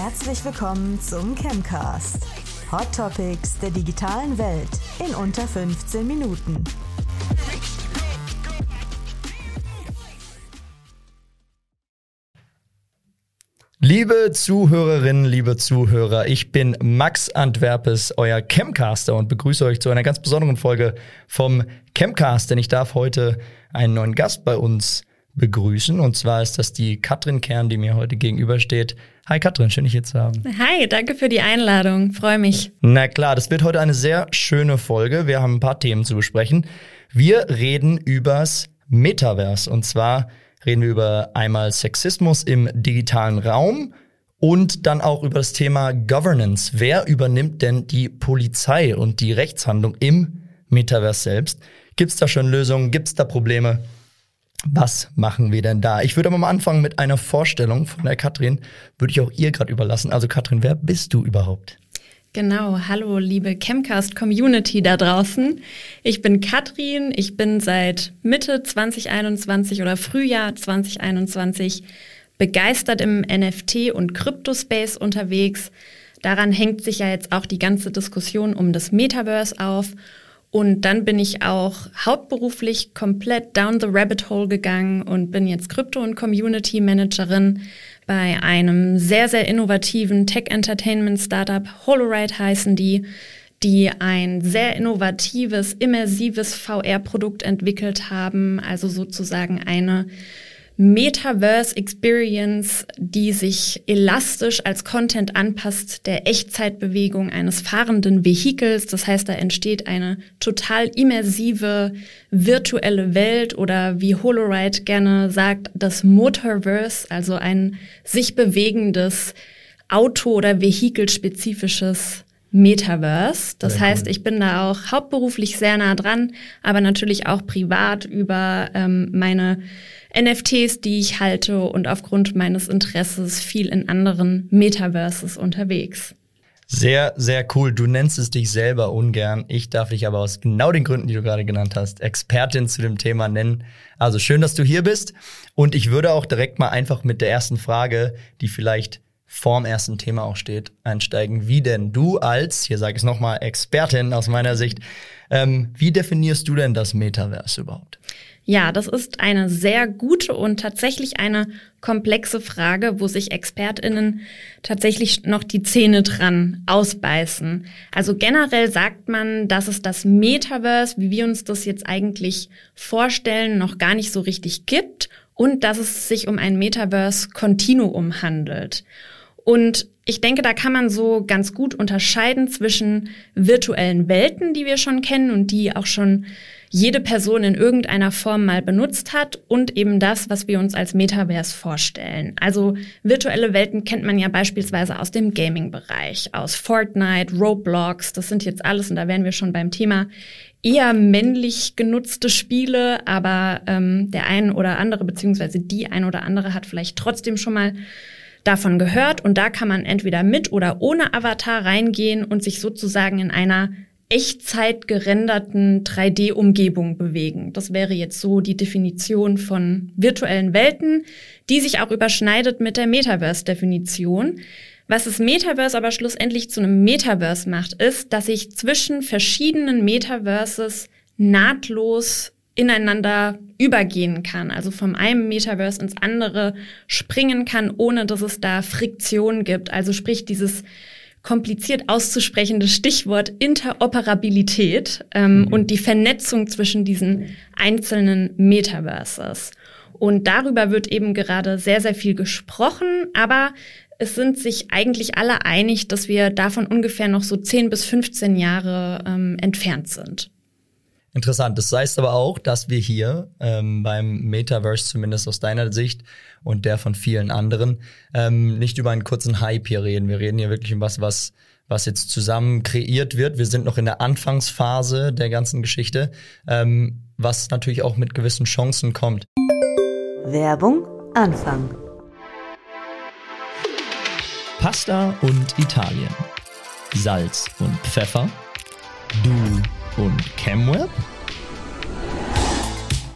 Herzlich willkommen zum Chemcast. Hot Topics der digitalen Welt in unter 15 Minuten. Liebe Zuhörerinnen, liebe Zuhörer, ich bin Max Antwerpes, euer Chemcaster und begrüße euch zu einer ganz besonderen Folge vom Chemcast, denn ich darf heute einen neuen Gast bei uns begrüßen und zwar ist das die Katrin Kern, die mir heute gegenübersteht. Hi Katrin, schön dich hier zu haben. Hi, danke für die Einladung, freue mich. Na klar, das wird heute eine sehr schöne Folge. Wir haben ein paar Themen zu besprechen. Wir reden übers Metaverse und zwar reden wir über einmal Sexismus im digitalen Raum und dann auch über das Thema Governance. Wer übernimmt denn die Polizei und die Rechtshandlung im Metaverse selbst? Gibt es da schon Lösungen? Gibt es da Probleme? Was machen wir denn da? Ich würde aber mal anfangen mit einer Vorstellung von der Katrin. Würde ich auch ihr gerade überlassen. Also Katrin, wer bist du überhaupt? Genau, hallo liebe Chemcast-Community da draußen. Ich bin Katrin, ich bin seit Mitte 2021 oder Frühjahr 2021 begeistert im NFT- und Kryptospace unterwegs. Daran hängt sich ja jetzt auch die ganze Diskussion um das Metaverse auf. Und dann bin ich auch hauptberuflich komplett down the rabbit hole gegangen und bin jetzt Krypto- und Community Managerin bei einem sehr, sehr innovativen Tech-Entertainment-Startup. Holoride heißen die, die ein sehr innovatives, immersives VR-Produkt entwickelt haben, also sozusagen eine Metaverse Experience, die sich elastisch als Content anpasst der Echtzeitbewegung eines fahrenden Vehikels. Das heißt, da entsteht eine total immersive virtuelle Welt oder wie Holoride gerne sagt, das Motorverse, also ein sich bewegendes Auto- oder Vehikelspezifisches Metaverse. Das sehr heißt, ich bin da auch hauptberuflich sehr nah dran, aber natürlich auch privat über ähm, meine NFTs, die ich halte und aufgrund meines Interesses viel in anderen Metaverses unterwegs. Sehr, sehr cool. Du nennst es dich selber ungern. Ich darf dich aber aus genau den Gründen, die du gerade genannt hast, Expertin zu dem Thema nennen. Also schön, dass du hier bist. Und ich würde auch direkt mal einfach mit der ersten Frage, die vielleicht vorm ersten Thema auch steht, einsteigen. Wie denn du als, hier sage ich es nochmal, Expertin aus meiner Sicht, ähm, wie definierst du denn das Metaverse überhaupt? Ja, das ist eine sehr gute und tatsächlich eine komplexe Frage, wo sich Expertinnen tatsächlich noch die Zähne dran ausbeißen. Also generell sagt man, dass es das Metaverse, wie wir uns das jetzt eigentlich vorstellen, noch gar nicht so richtig gibt und dass es sich um ein Metaverse Continuum handelt. Und ich denke, da kann man so ganz gut unterscheiden zwischen virtuellen Welten, die wir schon kennen und die auch schon jede Person in irgendeiner Form mal benutzt hat und eben das, was wir uns als Metaverse vorstellen. Also virtuelle Welten kennt man ja beispielsweise aus dem Gaming-Bereich, aus Fortnite, Roblox, das sind jetzt alles, und da wären wir schon beim Thema, eher männlich genutzte Spiele, aber ähm, der ein oder andere, beziehungsweise die ein oder andere hat vielleicht trotzdem schon mal davon gehört und da kann man entweder mit oder ohne Avatar reingehen und sich sozusagen in einer Echtzeit gerenderten 3D-Umgebung bewegen. Das wäre jetzt so die Definition von virtuellen Welten, die sich auch überschneidet mit der Metaverse-Definition. Was das Metaverse aber schlussendlich zu einem Metaverse macht, ist, dass ich zwischen verschiedenen Metaverses nahtlos ineinander übergehen kann, also vom einen Metaverse ins andere springen kann, ohne dass es da Friktion gibt. Also sprich dieses kompliziert auszusprechende Stichwort Interoperabilität ähm, mhm. und die Vernetzung zwischen diesen einzelnen Metaverses. Und darüber wird eben gerade sehr, sehr viel gesprochen, aber es sind sich eigentlich alle einig, dass wir davon ungefähr noch so 10 bis 15 Jahre ähm, entfernt sind. Interessant. Das heißt aber auch, dass wir hier ähm, beim Metaverse, zumindest aus deiner Sicht und der von vielen anderen, ähm, nicht über einen kurzen Hype hier reden. Wir reden hier wirklich um was, was, was jetzt zusammen kreiert wird. Wir sind noch in der Anfangsphase der ganzen Geschichte, ähm, was natürlich auch mit gewissen Chancen kommt. Werbung Anfang. Pasta und Italien. Salz und Pfeffer. Du und ChemWeb?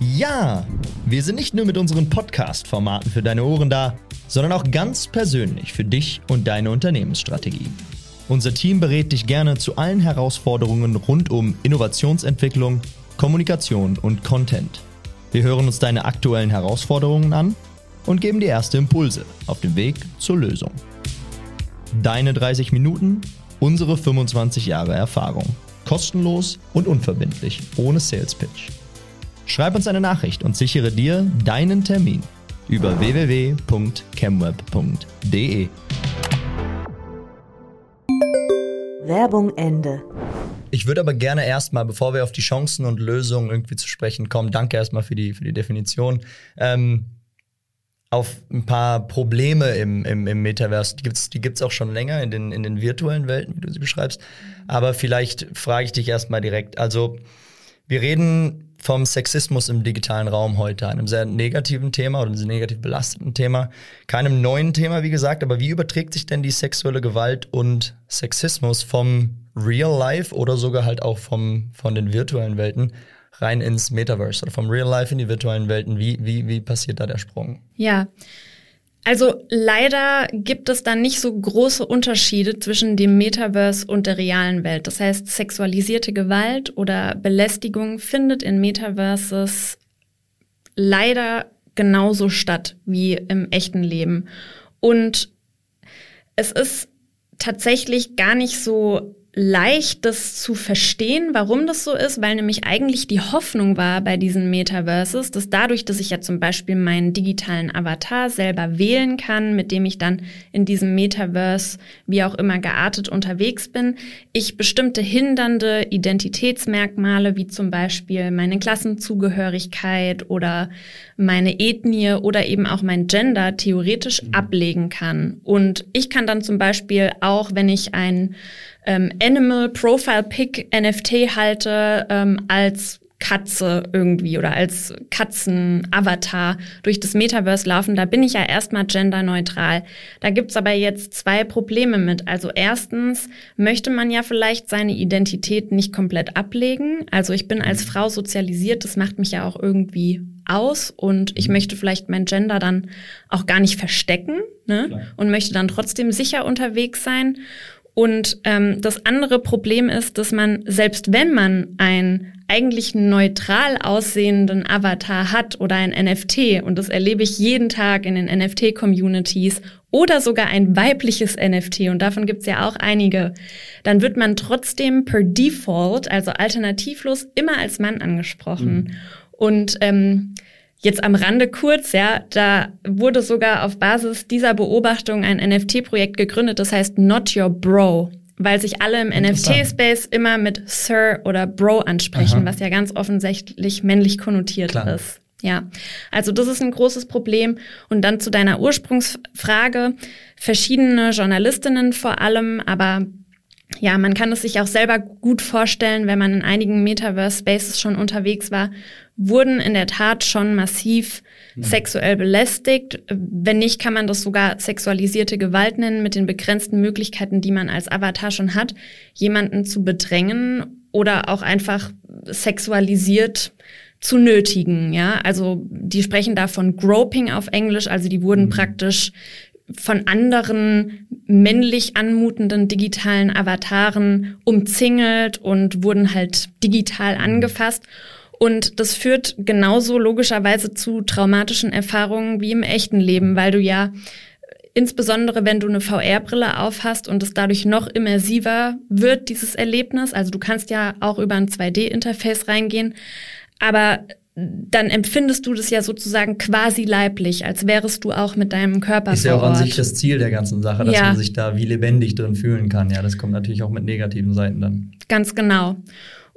Ja, wir sind nicht nur mit unseren Podcast-Formaten für deine Ohren da, sondern auch ganz persönlich für dich und deine Unternehmensstrategie. Unser Team berät dich gerne zu allen Herausforderungen rund um Innovationsentwicklung, Kommunikation und Content. Wir hören uns deine aktuellen Herausforderungen an und geben dir erste Impulse auf dem Weg zur Lösung. Deine 30 Minuten, unsere 25 Jahre Erfahrung. Kostenlos und unverbindlich, ohne Sales Pitch. Schreib uns eine Nachricht und sichere dir deinen Termin über www.chemweb.de. Werbung Ende. Ich würde aber gerne erstmal, bevor wir auf die Chancen und Lösungen irgendwie zu sprechen kommen, danke erstmal für die, für die Definition, ähm, auf ein paar Probleme im, im, im Metaverse. Die gibt's die gibt's auch schon länger in den, in den virtuellen Welten, wie du sie beschreibst. Aber vielleicht frage ich dich erstmal direkt. Also, wir reden vom Sexismus im digitalen Raum heute, einem sehr negativen Thema oder einem negativ belasteten Thema. Keinem neuen Thema, wie gesagt, aber wie überträgt sich denn die sexuelle Gewalt und Sexismus vom Real Life oder sogar halt auch vom, von den virtuellen Welten rein ins Metaverse oder vom Real Life in die virtuellen Welten. Wie, wie, wie passiert da der Sprung? Ja. Also leider gibt es da nicht so große Unterschiede zwischen dem Metaverse und der realen Welt. Das heißt, sexualisierte Gewalt oder Belästigung findet in Metaverses leider genauso statt wie im echten Leben. Und es ist tatsächlich gar nicht so leicht, das zu verstehen, warum das so ist, weil nämlich eigentlich die Hoffnung war bei diesen Metaverses, dass dadurch, dass ich ja zum Beispiel meinen digitalen Avatar selber wählen kann, mit dem ich dann in diesem Metaverse wie auch immer geartet unterwegs bin, ich bestimmte hindernde Identitätsmerkmale wie zum Beispiel meine Klassenzugehörigkeit oder meine Ethnie oder eben auch mein Gender theoretisch mhm. ablegen kann. Und ich kann dann zum Beispiel auch, wenn ich ein ähm, Animal Profile Pick NFT halte, ähm, als Katze irgendwie oder als Katzen-Avatar durch das Metaverse laufen, da bin ich ja erstmal genderneutral. Da gibt's aber jetzt zwei Probleme mit. Also erstens möchte man ja vielleicht seine Identität nicht komplett ablegen. Also ich bin als Frau sozialisiert, das macht mich ja auch irgendwie aus und ich möchte vielleicht mein Gender dann auch gar nicht verstecken ne? und möchte dann trotzdem sicher unterwegs sein. Und ähm, das andere Problem ist, dass man, selbst wenn man einen eigentlich neutral aussehenden Avatar hat oder ein NFT, und das erlebe ich jeden Tag in den NFT-Communities, oder sogar ein weibliches NFT, und davon gibt's ja auch einige, dann wird man trotzdem per Default, also alternativlos, immer als Mann angesprochen. Mhm. Und ähm, Jetzt am Rande kurz, ja, da wurde sogar auf Basis dieser Beobachtung ein NFT-Projekt gegründet, das heißt Not Your Bro, weil sich alle im NFT-Space immer mit Sir oder Bro ansprechen, Aha. was ja ganz offensichtlich männlich konnotiert Klar. ist. Ja, also das ist ein großes Problem. Und dann zu deiner Ursprungsfrage. Verschiedene Journalistinnen vor allem, aber ja, man kann es sich auch selber gut vorstellen, wenn man in einigen Metaverse Spaces schon unterwegs war, wurden in der Tat schon massiv mhm. sexuell belästigt. Wenn nicht, kann man das sogar sexualisierte Gewalt nennen, mit den begrenzten Möglichkeiten, die man als Avatar schon hat, jemanden zu bedrängen oder auch einfach sexualisiert zu nötigen, ja. Also, die sprechen da von Groping auf Englisch, also die wurden mhm. praktisch von anderen männlich anmutenden digitalen Avataren umzingelt und wurden halt digital mhm. Und das führt genauso logischerweise zu traumatischen Erfahrungen wie im echten Leben, weil du ja insbesondere wenn du eine VR-Brille aufhast und es dadurch noch immersiver wird, dieses Erlebnis. Also du kannst ja auch über ein 2D-Interface reingehen, aber dann empfindest du das ja sozusagen quasi leiblich, als wärest du auch mit deinem Körper Ist ja auch an sich das Ziel der ganzen Sache, dass ja. man sich da wie lebendig drin fühlen kann. Ja, das kommt natürlich auch mit negativen Seiten dann. Ganz genau.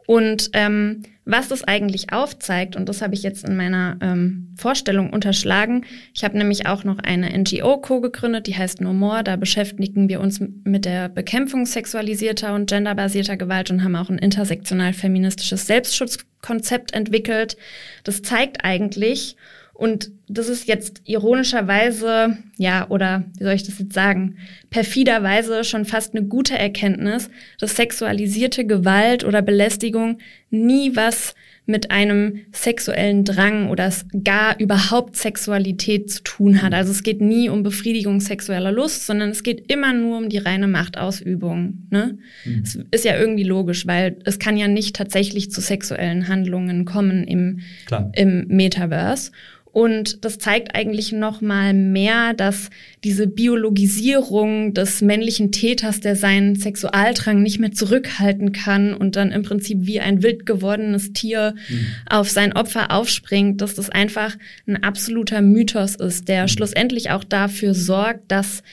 Und ähm, was das eigentlich aufzeigt, und das habe ich jetzt in meiner ähm, Vorstellung unterschlagen, ich habe nämlich auch noch eine NGO co-gegründet, die heißt No More. Da beschäftigen wir uns mit der Bekämpfung sexualisierter und genderbasierter Gewalt und haben auch ein intersektional feministisches Selbstschutzkonzept entwickelt. Das zeigt eigentlich, und das ist jetzt ironischerweise, ja, oder wie soll ich das jetzt sagen, perfiderweise schon fast eine gute Erkenntnis, dass sexualisierte Gewalt oder Belästigung nie was mit einem sexuellen Drang oder gar überhaupt Sexualität zu tun hat. Also es geht nie um Befriedigung sexueller Lust, sondern es geht immer nur um die reine Machtausübung. Ne? Mhm. Es ist ja irgendwie logisch, weil es kann ja nicht tatsächlich zu sexuellen Handlungen kommen im, im Metaverse. Und das zeigt eigentlich noch mal mehr, dass diese Biologisierung des männlichen Täters, der seinen Sexualdrang nicht mehr zurückhalten kann und dann im Prinzip wie ein wild gewordenes Tier mhm. auf sein Opfer aufspringt, dass das einfach ein absoluter Mythos ist, der mhm. schlussendlich auch dafür sorgt, dass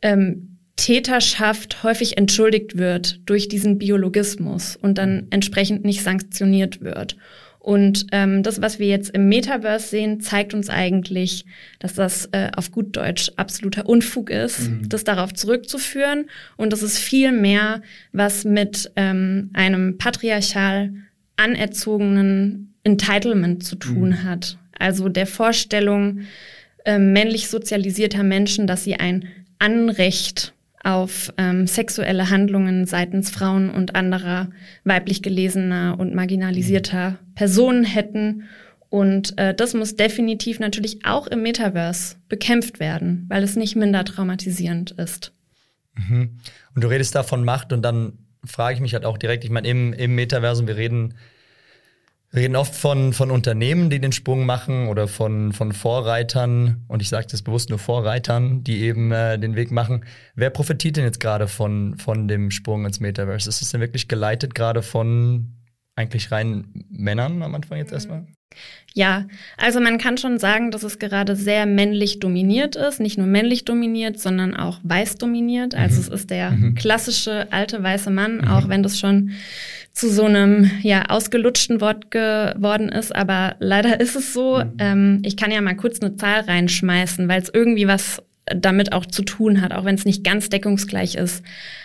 ähm, Täterschaft häufig entschuldigt wird durch diesen Biologismus und dann mhm. entsprechend nicht sanktioniert wird. Und ähm, das, was wir jetzt im Metaverse sehen, zeigt uns eigentlich, dass das äh, auf gut Deutsch absoluter Unfug ist, mhm. das darauf zurückzuführen. Und das ist viel mehr, was mit ähm, einem patriarchal anerzogenen Entitlement zu tun mhm. hat. Also der Vorstellung äh, männlich sozialisierter Menschen, dass sie ein Anrecht auf ähm, sexuelle Handlungen seitens Frauen und anderer weiblich gelesener und marginalisierter Personen hätten. Und äh, das muss definitiv natürlich auch im Metaverse bekämpft werden, weil es nicht minder traumatisierend ist. Mhm. Und du redest da von Macht und dann frage ich mich halt auch direkt, ich meine, im, im Metaversum, wir reden wir reden oft von, von Unternehmen, die den Sprung machen oder von, von Vorreitern, und ich sage das bewusst nur Vorreitern, die eben äh, den Weg machen. Wer profitiert denn jetzt gerade von, von dem Sprung ins Metaverse? Ist es denn wirklich geleitet gerade von eigentlich rein Männern am Anfang jetzt erstmal? Ja, also man kann schon sagen, dass es gerade sehr männlich dominiert ist. Nicht nur männlich dominiert, sondern auch weiß dominiert. Also mhm. es ist der mhm. klassische alte weiße Mann, mhm. auch wenn das schon zu so einem ja ausgelutschten Wort geworden ist. Aber leider ist es so. Mhm. Ähm, ich kann ja mal kurz eine Zahl reinschmeißen, weil es irgendwie was damit auch zu tun hat, auch wenn es nicht ganz deckungsgleich ist.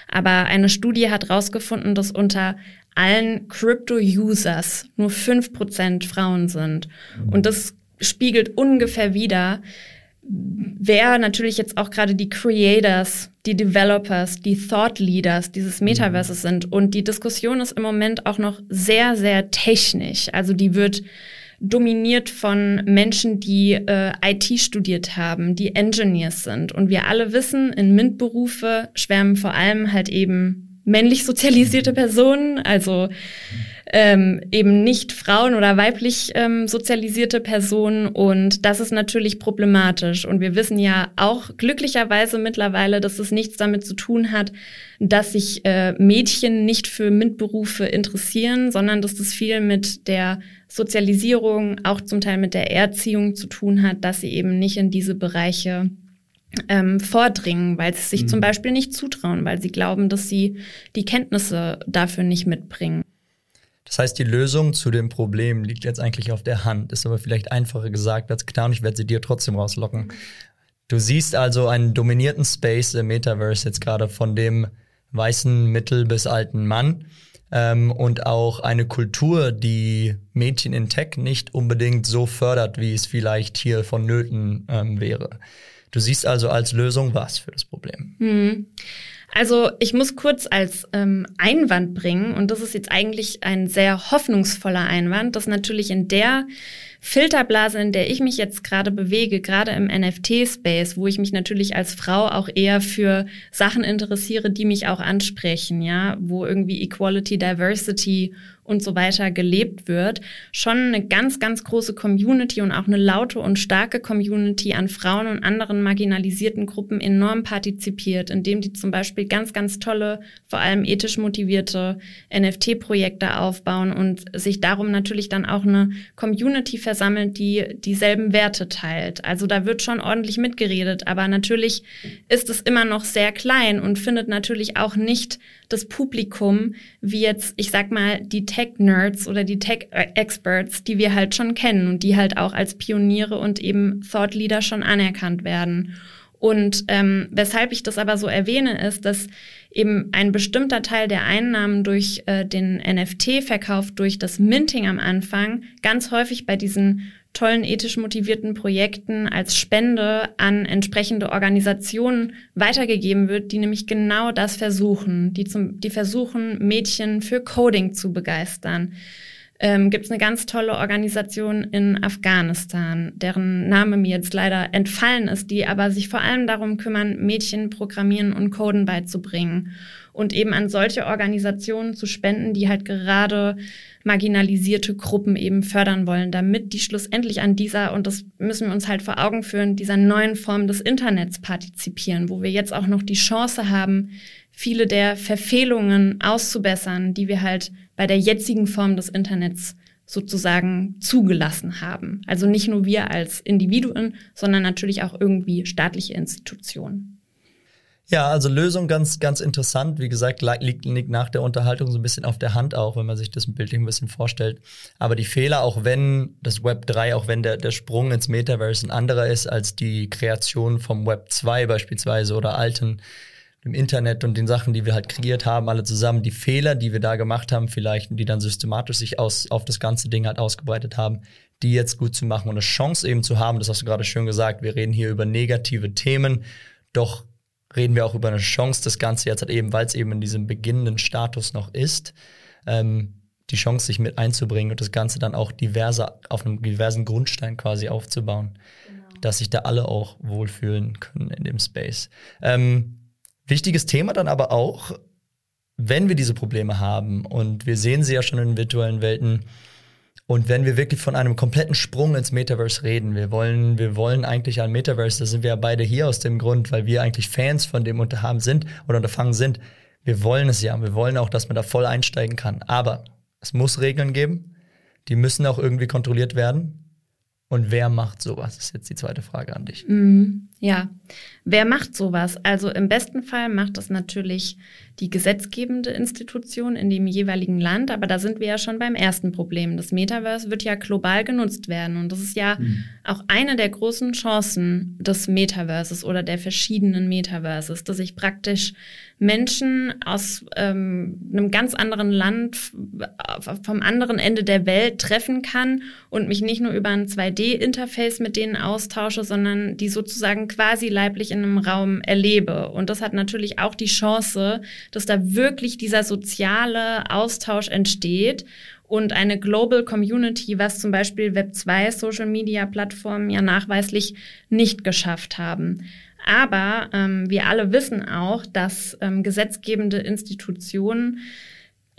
Aber eine Studie hat herausgefunden, dass unter allen Crypto-Users nur fünf Prozent Frauen sind. Und das spiegelt ungefähr wider, wer natürlich jetzt auch gerade die Creators, die Developers, die Thought Leaders dieses Metaverses sind. Und die Diskussion ist im Moment auch noch sehr, sehr technisch. Also die wird dominiert von Menschen, die äh, IT studiert haben, die Engineers sind. Und wir alle wissen, in MINT-Berufe schwärmen vor allem halt eben männlich sozialisierte Personen, also ähm, eben nicht Frauen oder weiblich ähm, sozialisierte Personen. Und das ist natürlich problematisch. Und wir wissen ja auch glücklicherweise mittlerweile, dass es nichts damit zu tun hat, dass sich äh, Mädchen nicht für MINT-Berufe interessieren, sondern dass das viel mit der Sozialisierung, auch zum Teil mit der Erziehung zu tun hat, dass sie eben nicht in diese Bereiche ähm, vordringen, weil sie sich mhm. zum Beispiel nicht zutrauen, weil sie glauben, dass sie die Kenntnisse dafür nicht mitbringen. Das heißt, die Lösung zu dem Problem liegt jetzt eigentlich auf der Hand, ist aber vielleicht einfacher gesagt als getan. Ich werde sie dir trotzdem rauslocken. Du siehst also einen dominierten Space im Metaverse jetzt gerade von dem weißen mittel- bis alten Mann ähm, und auch eine Kultur, die Mädchen in Tech nicht unbedingt so fördert, wie es vielleicht hier vonnöten ähm, wäre. Du siehst also als Lösung was für das Problem? Hm. Also ich muss kurz als ähm, Einwand bringen, und das ist jetzt eigentlich ein sehr hoffnungsvoller Einwand, dass natürlich in der Filterblase, in der ich mich jetzt gerade bewege, gerade im NFT-Space, wo ich mich natürlich als Frau auch eher für Sachen interessiere, die mich auch ansprechen, ja, wo irgendwie Equality, Diversity und so weiter gelebt wird, schon eine ganz, ganz große Community und auch eine laute und starke Community an Frauen und anderen marginalisierten Gruppen enorm partizipiert, indem die zum Beispiel ganz, ganz tolle, vor allem ethisch motivierte NFT-Projekte aufbauen und sich darum natürlich dann auch eine Community versammelt, die dieselben Werte teilt. Also da wird schon ordentlich mitgeredet, aber natürlich ist es immer noch sehr klein und findet natürlich auch nicht das Publikum, wie jetzt, ich sag mal, die Tech-Nerds oder die Tech-Experts, die wir halt schon kennen und die halt auch als Pioniere und eben Thought Leader schon anerkannt werden. Und ähm, weshalb ich das aber so erwähne, ist, dass eben ein bestimmter Teil der Einnahmen durch äh, den NFT-Verkauf, durch das Minting am Anfang, ganz häufig bei diesen tollen ethisch motivierten Projekten als Spende an entsprechende Organisationen weitergegeben wird, die nämlich genau das versuchen, die, zum, die versuchen, Mädchen für Coding zu begeistern, ähm, gibt es eine ganz tolle Organisation in Afghanistan, deren Name mir jetzt leider entfallen ist, die aber sich vor allem darum kümmern, Mädchen programmieren und Coden beizubringen und eben an solche Organisationen zu spenden, die halt gerade marginalisierte Gruppen eben fördern wollen, damit die schlussendlich an dieser, und das müssen wir uns halt vor Augen führen, dieser neuen Form des Internets partizipieren, wo wir jetzt auch noch die Chance haben, viele der Verfehlungen auszubessern, die wir halt bei der jetzigen Form des Internets sozusagen zugelassen haben. Also nicht nur wir als Individuen, sondern natürlich auch irgendwie staatliche Institutionen. Ja, also Lösung ganz, ganz interessant. Wie gesagt, liegt, liegt nach der Unterhaltung so ein bisschen auf der Hand auch, wenn man sich das bildlich ein bisschen vorstellt. Aber die Fehler, auch wenn das Web 3, auch wenn der, der Sprung ins Metaverse ein anderer ist als die Kreation vom Web 2 beispielsweise oder alten im Internet und den Sachen, die wir halt kreiert haben, alle zusammen, die Fehler, die wir da gemacht haben, vielleicht, die dann systematisch sich aus, auf das ganze Ding halt ausgebreitet haben, die jetzt gut zu machen und eine Chance eben zu haben, das hast du gerade schön gesagt, wir reden hier über negative Themen, doch reden wir auch über eine Chance, das Ganze jetzt halt eben, weil es eben in diesem beginnenden Status noch ist, ähm, die Chance, sich mit einzubringen und das Ganze dann auch diverser, auf einem diversen Grundstein quasi aufzubauen, genau. dass sich da alle auch wohlfühlen können in dem Space. Ähm, Wichtiges Thema dann aber auch, wenn wir diese Probleme haben und wir sehen sie ja schon in virtuellen Welten und wenn wir wirklich von einem kompletten Sprung ins Metaverse reden, wir wollen, wir wollen eigentlich ein Metaverse, da sind wir ja beide hier aus dem Grund, weil wir eigentlich Fans von dem Unterhaben sind oder Unterfangen sind. Wir wollen es ja, wir wollen auch, dass man da voll einsteigen kann. Aber es muss Regeln geben, die müssen auch irgendwie kontrolliert werden. Und wer macht sowas? Ist jetzt die zweite Frage an dich. Mm, ja, wer macht sowas? Also im besten Fall macht das natürlich die gesetzgebende Institution in dem jeweiligen Land, aber da sind wir ja schon beim ersten Problem. Das Metaverse wird ja global genutzt werden und das ist ja mhm. auch eine der großen Chancen des Metaverses oder der verschiedenen Metaverses, dass ich praktisch Menschen aus ähm, einem ganz anderen Land vom anderen Ende der Welt treffen kann und mich nicht nur über ein 2D-Interface mit denen austausche, sondern die sozusagen quasi leiblich in einem Raum erlebe. Und das hat natürlich auch die Chance, dass da wirklich dieser soziale Austausch entsteht und eine Global Community, was zum Beispiel Web 2 Social Media Plattformen ja nachweislich nicht geschafft haben. Aber ähm, wir alle wissen auch, dass ähm, gesetzgebende Institutionen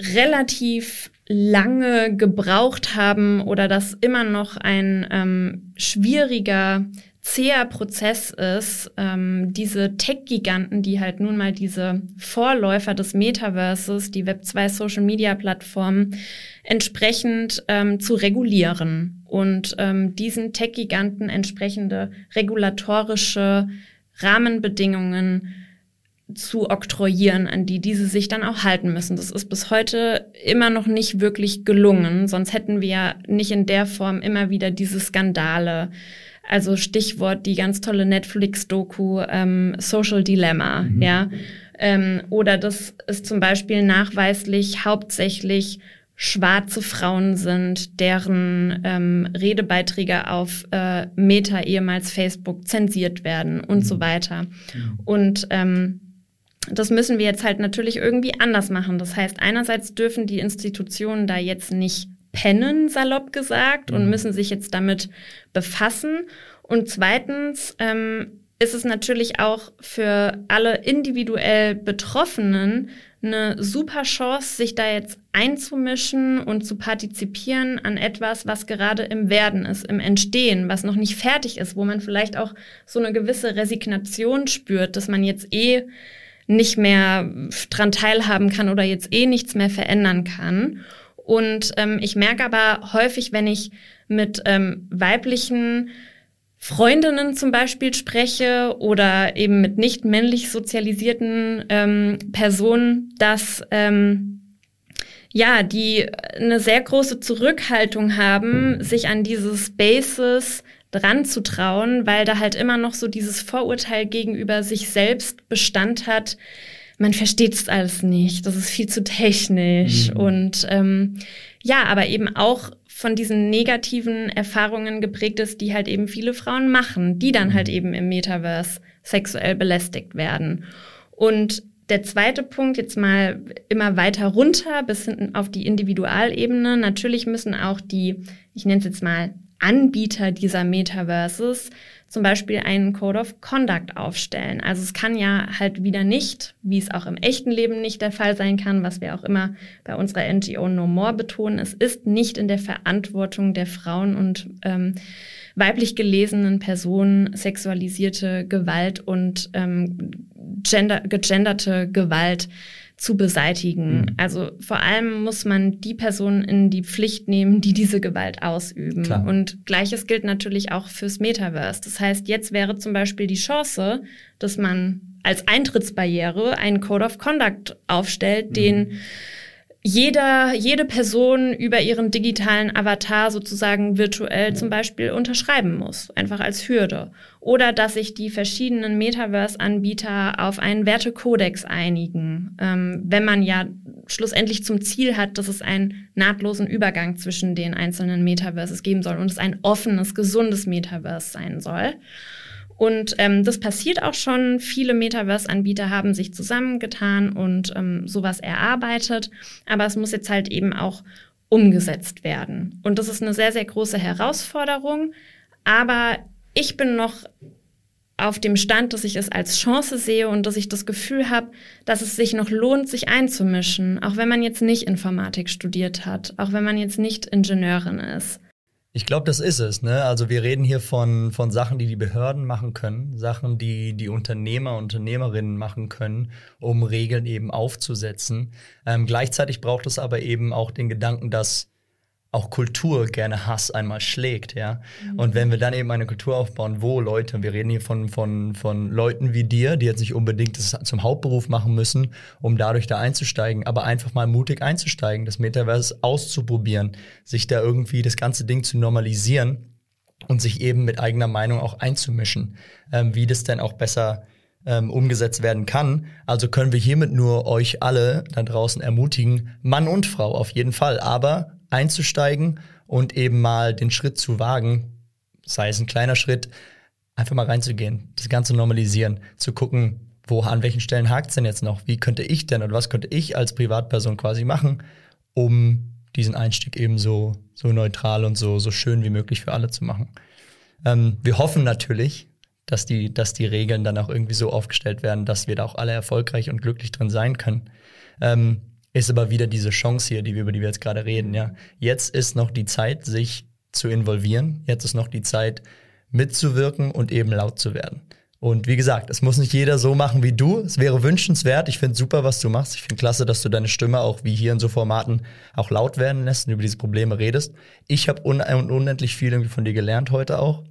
relativ lange gebraucht haben oder dass immer noch ein ähm, schwieriger, zäher Prozess ist, ähm, diese Tech-Giganten, die halt nun mal diese Vorläufer des Metaverses, die Web2 Social-Media-Plattformen, entsprechend ähm, zu regulieren und ähm, diesen Tech-Giganten entsprechende regulatorische Rahmenbedingungen zu oktroyieren, an die diese sich dann auch halten müssen. Das ist bis heute immer noch nicht wirklich gelungen, sonst hätten wir ja nicht in der Form immer wieder diese Skandale. Also Stichwort die ganz tolle Netflix-Doku ähm, Social Dilemma, mhm. ja. Ähm, oder das ist zum Beispiel nachweislich hauptsächlich schwarze Frauen sind, deren ähm, Redebeiträge auf äh, Meta, ehemals Facebook, zensiert werden und mhm. so weiter. Mhm. Und ähm, das müssen wir jetzt halt natürlich irgendwie anders machen. Das heißt, einerseits dürfen die Institutionen da jetzt nicht pennen, salopp gesagt, mhm. und müssen sich jetzt damit befassen. Und zweitens ähm, ist es natürlich auch für alle individuell Betroffenen eine super Chance, sich da jetzt einzumischen und zu partizipieren an etwas, was gerade im Werden ist, im Entstehen, was noch nicht fertig ist, wo man vielleicht auch so eine gewisse Resignation spürt, dass man jetzt eh nicht mehr dran teilhaben kann oder jetzt eh nichts mehr verändern kann. Und ähm, ich merke aber häufig, wenn ich mit ähm, weiblichen Freundinnen zum Beispiel spreche oder eben mit nicht männlich sozialisierten ähm, Personen, dass ähm, ja, die eine sehr große Zurückhaltung haben, sich an diese Spaces dran zu trauen, weil da halt immer noch so dieses Vorurteil gegenüber sich selbst Bestand hat. Man versteht es alles nicht, das ist viel zu technisch mhm. und ähm, ja, aber eben auch von diesen negativen Erfahrungen geprägt ist, die halt eben viele Frauen machen, die dann halt mhm. eben im Metaverse sexuell belästigt werden. Und der zweite Punkt, jetzt mal immer weiter runter bis hinten auf die Individualebene. Natürlich müssen auch die, ich nenne es jetzt mal Anbieter dieser Metaverses zum Beispiel einen Code of Conduct aufstellen. Also es kann ja halt wieder nicht, wie es auch im echten Leben nicht der Fall sein kann, was wir auch immer bei unserer NGO No More betonen, es ist nicht in der Verantwortung der Frauen und ähm, weiblich gelesenen Personen sexualisierte Gewalt und ähm, gender, gegenderte Gewalt zu beseitigen. Mhm. Also vor allem muss man die Personen in die Pflicht nehmen, die diese Gewalt ausüben. Klar. Und gleiches gilt natürlich auch fürs Metaverse. Das heißt, jetzt wäre zum Beispiel die Chance, dass man als Eintrittsbarriere einen Code of Conduct aufstellt, mhm. den jeder, jede Person über ihren digitalen Avatar sozusagen virtuell zum Beispiel unterschreiben muss, einfach als Hürde. Oder dass sich die verschiedenen Metaverse-Anbieter auf einen Wertekodex einigen, ähm, wenn man ja schlussendlich zum Ziel hat, dass es einen nahtlosen Übergang zwischen den einzelnen Metaverses geben soll und es ein offenes, gesundes Metaverse sein soll. Und ähm, das passiert auch schon. Viele Metaverse-Anbieter haben sich zusammengetan und ähm, sowas erarbeitet. Aber es muss jetzt halt eben auch umgesetzt werden. Und das ist eine sehr, sehr große Herausforderung. Aber ich bin noch auf dem Stand, dass ich es als Chance sehe und dass ich das Gefühl habe, dass es sich noch lohnt, sich einzumischen, auch wenn man jetzt nicht Informatik studiert hat, auch wenn man jetzt nicht Ingenieurin ist. Ich glaube, das ist es. Ne? Also wir reden hier von, von Sachen, die die Behörden machen können, Sachen, die die Unternehmer, Unternehmerinnen machen können, um Regeln eben aufzusetzen. Ähm, gleichzeitig braucht es aber eben auch den Gedanken, dass auch Kultur gerne Hass einmal schlägt, ja. Mhm. Und wenn wir dann eben eine Kultur aufbauen, wo Leute, wir reden hier von, von, von Leuten wie dir, die jetzt nicht unbedingt das zum Hauptberuf machen müssen, um dadurch da einzusteigen, aber einfach mal mutig einzusteigen, das Metaverse auszuprobieren, sich da irgendwie das ganze Ding zu normalisieren und sich eben mit eigener Meinung auch einzumischen, ähm, wie das denn auch besser ähm, umgesetzt werden kann. Also können wir hiermit nur euch alle da draußen ermutigen, Mann und Frau auf jeden Fall, aber einzusteigen und eben mal den Schritt zu wagen, sei es ein kleiner Schritt, einfach mal reinzugehen, das Ganze normalisieren, zu gucken, wo, an welchen Stellen hakt es denn jetzt noch? Wie könnte ich denn und was könnte ich als Privatperson quasi machen, um diesen Einstieg eben so, so neutral und so, so schön wie möglich für alle zu machen. Ähm, wir hoffen natürlich, dass die, dass die Regeln dann auch irgendwie so aufgestellt werden, dass wir da auch alle erfolgreich und glücklich drin sein können. Ähm, ist aber wieder diese Chance hier, die wir, über die wir jetzt gerade reden, ja. Jetzt ist noch die Zeit, sich zu involvieren. Jetzt ist noch die Zeit, mitzuwirken und eben laut zu werden. Und wie gesagt, es muss nicht jeder so machen wie du. Es wäre wünschenswert. Ich finde super, was du machst. Ich finde klasse, dass du deine Stimme auch wie hier in so Formaten auch laut werden lässt und über diese Probleme redest. Ich habe un unendlich viel irgendwie von dir gelernt heute auch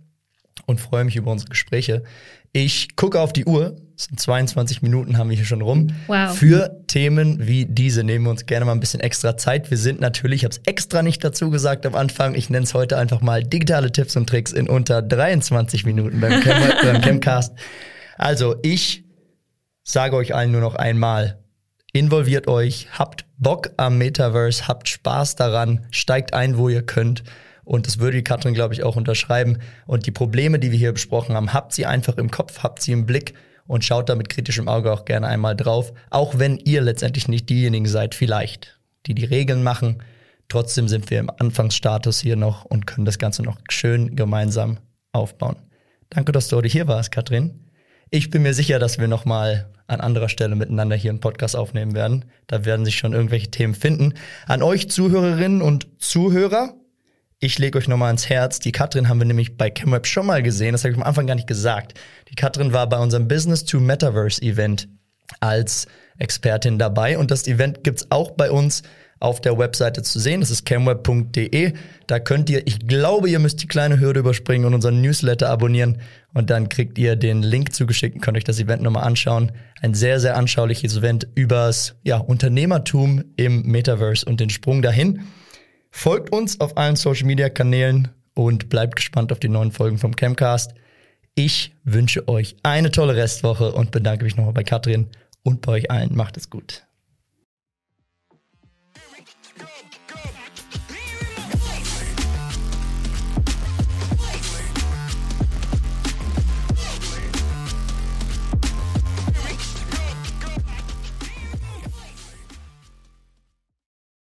und freue mich über unsere Gespräche. Ich gucke auf die Uhr. Sind 22 Minuten, haben wir hier schon rum. Wow. Für Themen wie diese nehmen wir uns gerne mal ein bisschen extra Zeit. Wir sind natürlich, ich habe es extra nicht dazu gesagt am Anfang, ich nenne es heute einfach mal digitale Tipps und Tricks in unter 23 Minuten beim, Chem beim Chemcast. Also ich sage euch allen nur noch einmal, involviert euch, habt Bock am Metaverse, habt Spaß daran, steigt ein, wo ihr könnt. Und das würde die Katrin, glaube ich, auch unterschreiben. Und die Probleme, die wir hier besprochen haben, habt sie einfach im Kopf, habt sie im Blick und schaut da mit kritischem Auge auch gerne einmal drauf. Auch wenn ihr letztendlich nicht diejenigen seid, vielleicht, die die Regeln machen. Trotzdem sind wir im Anfangsstatus hier noch und können das Ganze noch schön gemeinsam aufbauen. Danke, dass du heute hier warst, Katrin. Ich bin mir sicher, dass wir noch mal an anderer Stelle miteinander hier einen Podcast aufnehmen werden. Da werden sich schon irgendwelche Themen finden. An euch Zuhörerinnen und Zuhörer, ich lege euch nochmal ans Herz. Die Katrin haben wir nämlich bei ChemWeb schon mal gesehen. Das habe ich am Anfang gar nicht gesagt. Die Katrin war bei unserem Business to Metaverse Event als Expertin dabei. Und das Event gibt's auch bei uns auf der Webseite zu sehen. Das ist camweb.de. Da könnt ihr, ich glaube, ihr müsst die kleine Hürde überspringen und unseren Newsletter abonnieren. Und dann kriegt ihr den Link zugeschickt und könnt euch das Event nochmal anschauen. Ein sehr, sehr anschauliches Event übers ja, Unternehmertum im Metaverse und den Sprung dahin. Folgt uns auf allen Social Media Kanälen und bleibt gespannt auf die neuen Folgen vom Camcast. Ich wünsche euch eine tolle Restwoche und bedanke mich nochmal bei Katrin und bei euch allen. Macht es gut.